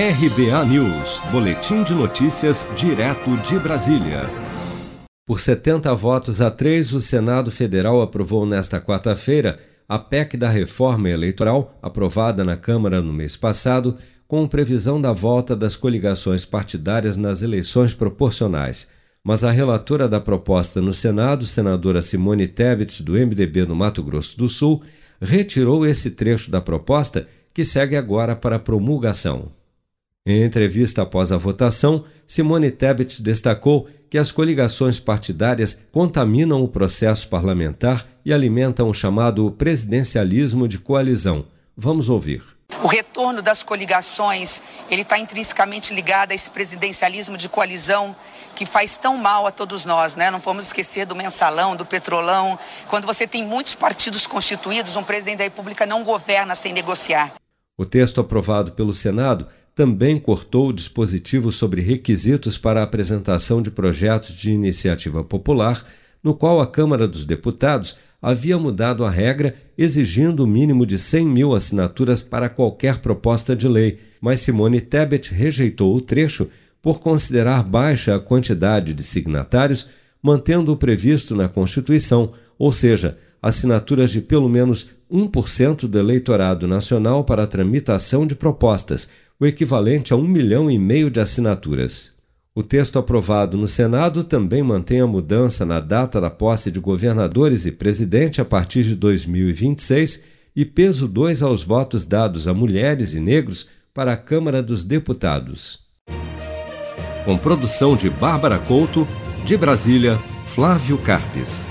RBA News, Boletim de Notícias, direto de Brasília. Por 70 votos a 3, o Senado Federal aprovou nesta quarta-feira a PEC da reforma eleitoral, aprovada na Câmara no mês passado, com previsão da volta das coligações partidárias nas eleições proporcionais. Mas a relatora da proposta no Senado, senadora Simone Tebet, do MDB no Mato Grosso do Sul, retirou esse trecho da proposta, que segue agora para promulgação. Em entrevista após a votação, Simone Tebet destacou que as coligações partidárias contaminam o processo parlamentar e alimentam o chamado presidencialismo de coalizão. Vamos ouvir. O retorno das coligações, ele está intrinsecamente ligado a esse presidencialismo de coalizão que faz tão mal a todos nós, né? Não vamos esquecer do mensalão, do petrolão. Quando você tem muitos partidos constituídos, um presidente da República não governa sem negociar. O texto aprovado pelo Senado também cortou o dispositivo sobre requisitos para a apresentação de projetos de iniciativa popular, no qual a Câmara dos Deputados havia mudado a regra, exigindo o mínimo de 100 mil assinaturas para qualquer proposta de lei, mas Simone Tebet rejeitou o trecho por considerar baixa a quantidade de signatários, mantendo o previsto na Constituição, ou seja, assinaturas de pelo menos 1% do eleitorado nacional para a tramitação de propostas, o equivalente a um milhão e meio de assinaturas. O texto aprovado no Senado também mantém a mudança na data da posse de governadores e presidente a partir de 2026 e peso 2 aos votos dados a mulheres e negros para a Câmara dos Deputados. Com produção de Bárbara Couto, de Brasília, Flávio Carpes.